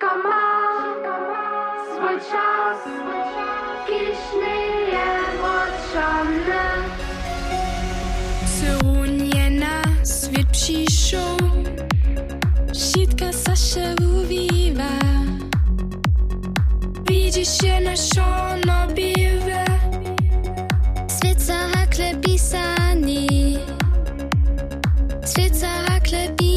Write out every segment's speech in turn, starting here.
Wszystko ma swój czas Kiszny je potrzebny Syrunie na świat przyszł Wszystko sa się uwiwa Widzisz się na szonobiwe Świat za hakle pisani Świat za hakle pisani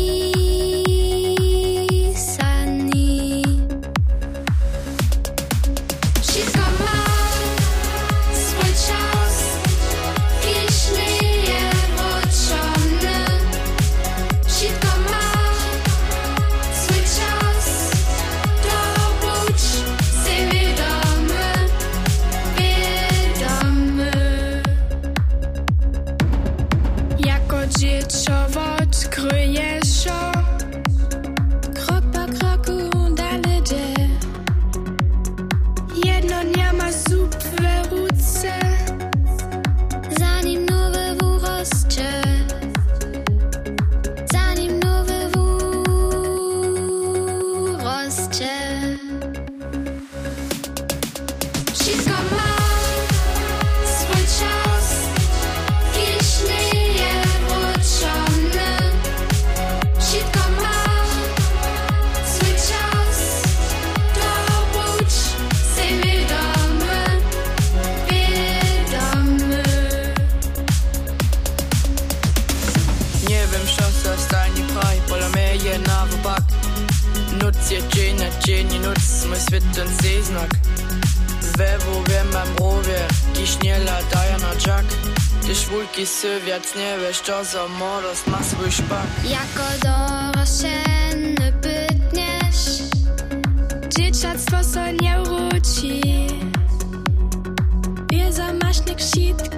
Nutz je dzień na dzień Nutz mój świat ten znak Dziś nie latają na jack Ty szwulki sywiac nie wiesz co za młodost ma swój szpak. Jako dorośleny bytniesz Dzieciactwo so nie wróci? Wie zamaśnych sitk